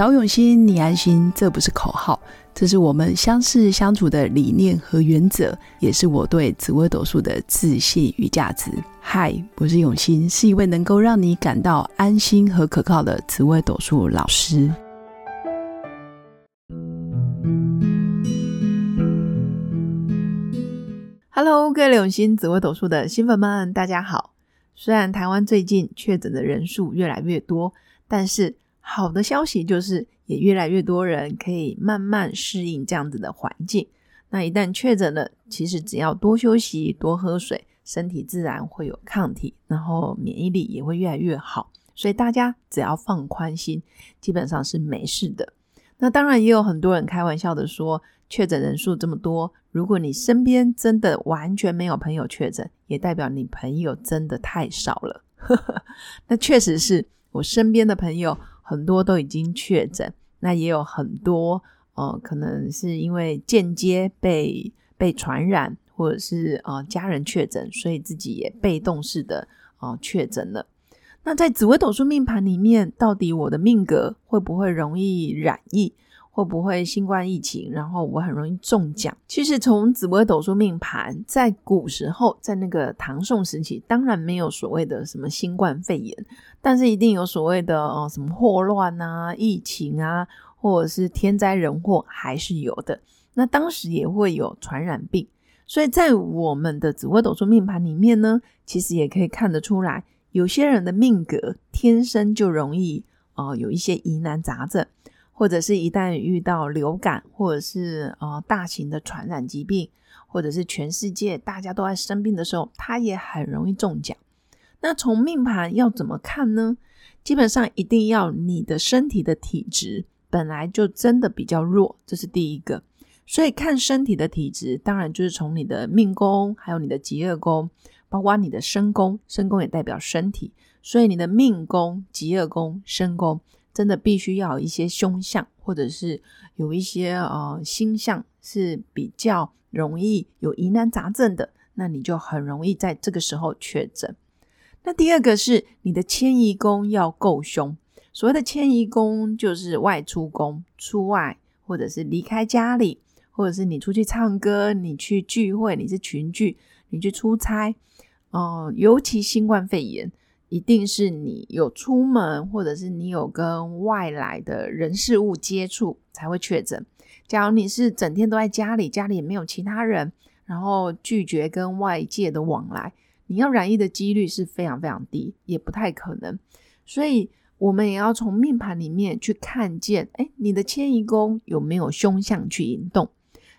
找永新，你安心，这不是口号，这是我们相识相处的理念和原则，也是我对紫微斗数的自信与价值。嗨，我是永新，是一位能够让你感到安心和可靠的紫微斗数老师。Hello，各位永新紫微斗数的新粉们，大家好。虽然台湾最近确诊的人数越来越多，但是好的消息就是，也越来越多人可以慢慢适应这样子的环境。那一旦确诊了，其实只要多休息、多喝水，身体自然会有抗体，然后免疫力也会越来越好。所以大家只要放宽心，基本上是没事的。那当然也有很多人开玩笑的说，确诊人数这么多，如果你身边真的完全没有朋友确诊，也代表你朋友真的太少了。那确实是我身边的朋友很多都已经确诊，那也有很多呃，可能是因为间接被被传染，或者是呃家人确诊，所以自己也被动式的呃确诊了。那在紫微斗数命盘里面，到底我的命格会不会容易染疫？会不会新冠疫情？然后我很容易中奖？其实从紫微斗数命盘，在古时候，在那个唐宋时期，当然没有所谓的什么新冠肺炎，但是一定有所谓的哦什么霍乱啊、疫情啊，或者是天灾人祸，还是有的。那当时也会有传染病，所以在我们的紫微斗数命盘里面呢，其实也可以看得出来。有些人的命格天生就容易呃有一些疑难杂症，或者是一旦遇到流感，或者是呃大型的传染疾病，或者是全世界大家都在生病的时候，他也很容易中奖。那从命盘要怎么看呢？基本上一定要你的身体的体质本来就真的比较弱，这是第一个。所以看身体的体质，当然就是从你的命宫，还有你的极恶宫。包括你的身宫，身宫也代表身体，所以你的命宫、极恶宫、身宫，真的必须要有一些凶相，或者是有一些呃星象是比较容易有疑难杂症的，那你就很容易在这个时候确诊。那第二个是你的迁移宫要够凶，所谓的迁移宫就是外出宫，出外或者是离开家里，或者是你出去唱歌，你去聚会，你是群聚。你去出差，哦，尤其新冠肺炎，一定是你有出门，或者是你有跟外来的人事物接触才会确诊。假如你是整天都在家里，家里也没有其他人，然后拒绝跟外界的往来，你要染疫的几率是非常非常低，也不太可能。所以，我们也要从命盘里面去看见，哎，你的迁移宫有没有凶相去引动？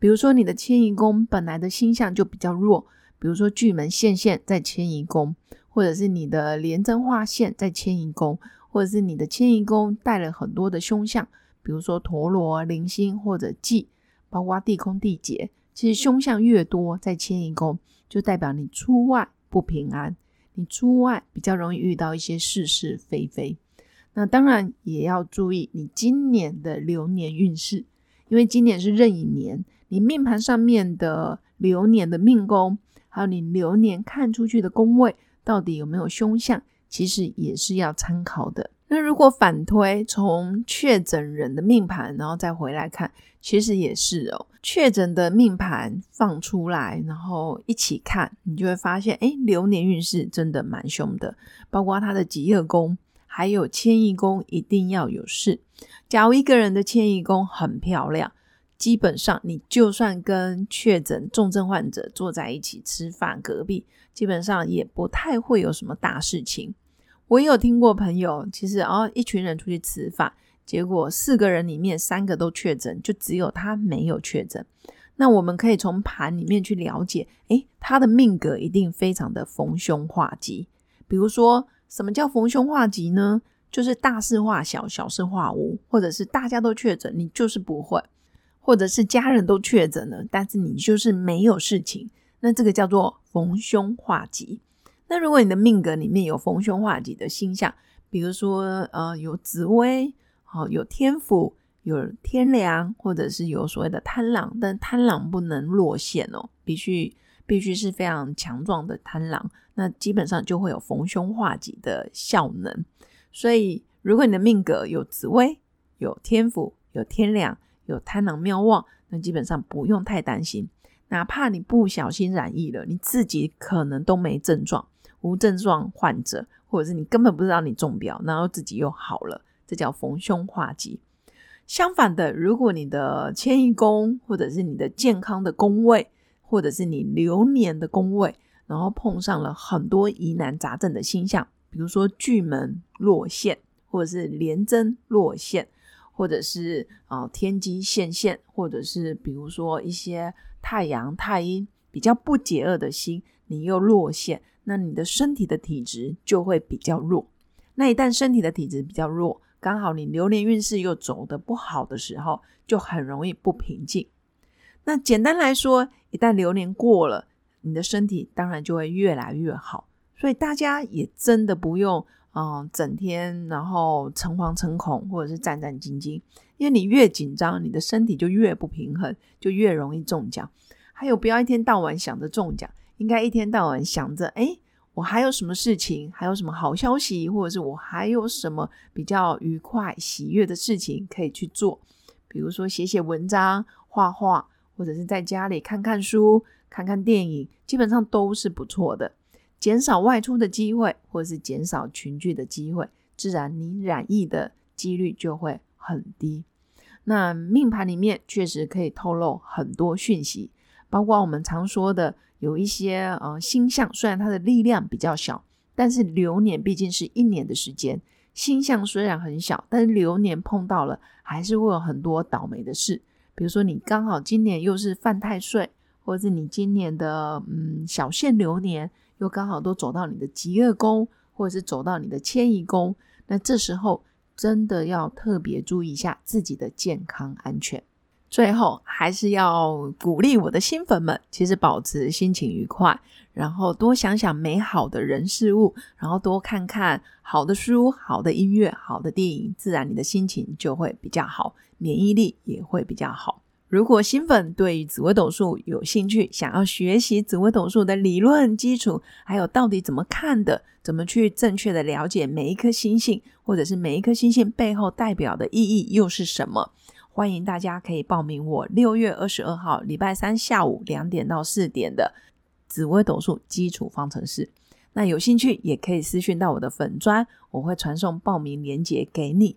比如说，你的迁移宫本来的星象就比较弱。比如说巨门现线在迁移宫，或者是你的廉贞化线在迁移宫，或者是你的迁移宫带了很多的凶相，比如说陀螺、零星或者忌，包括地空地劫。其实凶相越多在迁移宫，就代表你出外不平安，你出外比较容易遇到一些是是非非。那当然也要注意你今年的流年运势，因为今年是壬寅年，你命盘上面的流年的命宫。还有你流年看出去的宫位到底有没有凶相，其实也是要参考的。那如果反推从确诊人的命盘，然后再回来看，其实也是哦。确诊的命盘放出来，然后一起看，你就会发现，哎，流年运势真的蛮凶的，包括他的吉厄宫，还有迁移宫一定要有事。假如一个人的迁移宫很漂亮。基本上，你就算跟确诊重症患者坐在一起吃饭，隔壁基本上也不太会有什么大事情。我也有听过朋友，其实哦，一群人出去吃饭，结果四个人里面三个都确诊，就只有他没有确诊。那我们可以从盘里面去了解，诶，他的命格一定非常的逢凶化吉。比如说，什么叫逢凶化吉呢？就是大事化小，小事化无，或者是大家都确诊，你就是不会。或者是家人都确诊了，但是你就是没有事情，那这个叫做逢凶化吉。那如果你的命格里面有逢凶化吉的星象，比如说呃有紫薇，好有天府，有天梁，或者是有所谓的贪狼，但贪狼不能落陷哦，必须必须是非常强壮的贪狼，那基本上就会有逢凶化吉的效能。所以如果你的命格有紫薇，有天府、有天梁、有贪狼妙望，那基本上不用太担心。哪怕你不小心染疫了，你自己可能都没症状，无症状患者，或者是你根本不知道你中标，然后自己又好了，这叫逢凶化吉。相反的，如果你的迁移宫，或者是你的健康的宫位，或者是你流年的宫位，然后碰上了很多疑难杂症的星象，比如说巨门落陷，或者是廉贞落陷，或者是啊天机现现，或者是比如说一些太阳太阴比较不解厄的星，你又落陷，那你的身体的体质就会比较弱。那一旦身体的体质比较弱，刚好你流年运势又走得不好的时候，就很容易不平静。那简单来说，一旦流年过了，你的身体当然就会越来越好。所以大家也真的不用嗯整天然后诚惶诚恐或者是战战兢兢，因为你越紧张，你的身体就越不平衡，就越容易中奖。还有不要一天到晚想着中奖，应该一天到晚想着哎。我还有什么事情？还有什么好消息？或者是我还有什么比较愉快、喜悦的事情可以去做？比如说写写文章、画画，或者是在家里看看书、看看电影，基本上都是不错的。减少外出的机会，或是减少群聚的机会，自然你染疫的几率就会很低。那命盘里面确实可以透露很多讯息，包括我们常说的。有一些呃星象，虽然它的力量比较小，但是流年毕竟是一年的时间。星象虽然很小，但是流年碰到了，还是会有很多倒霉的事。比如说你刚好今年又是犯太岁，或者是你今年的嗯小限流年又刚好都走到你的极恶宫，或者是走到你的迁移宫，那这时候真的要特别注意一下自己的健康安全。最后还是要鼓励我的新粉们，其实保持心情愉快，然后多想想美好的人事物，然后多看看好的书、好的音乐、好的电影，自然你的心情就会比较好，免疫力也会比较好。如果新粉对于紫微斗数有兴趣，想要学习紫微斗数的理论基础，还有到底怎么看的，怎么去正确的了解每一颗星星，或者是每一颗星星背后代表的意义又是什么？欢迎大家可以报名我六月二十二号礼拜三下午两点到四点的紫微斗数基础方程式。那有兴趣也可以私讯到我的粉砖，我会传送报名链接给你。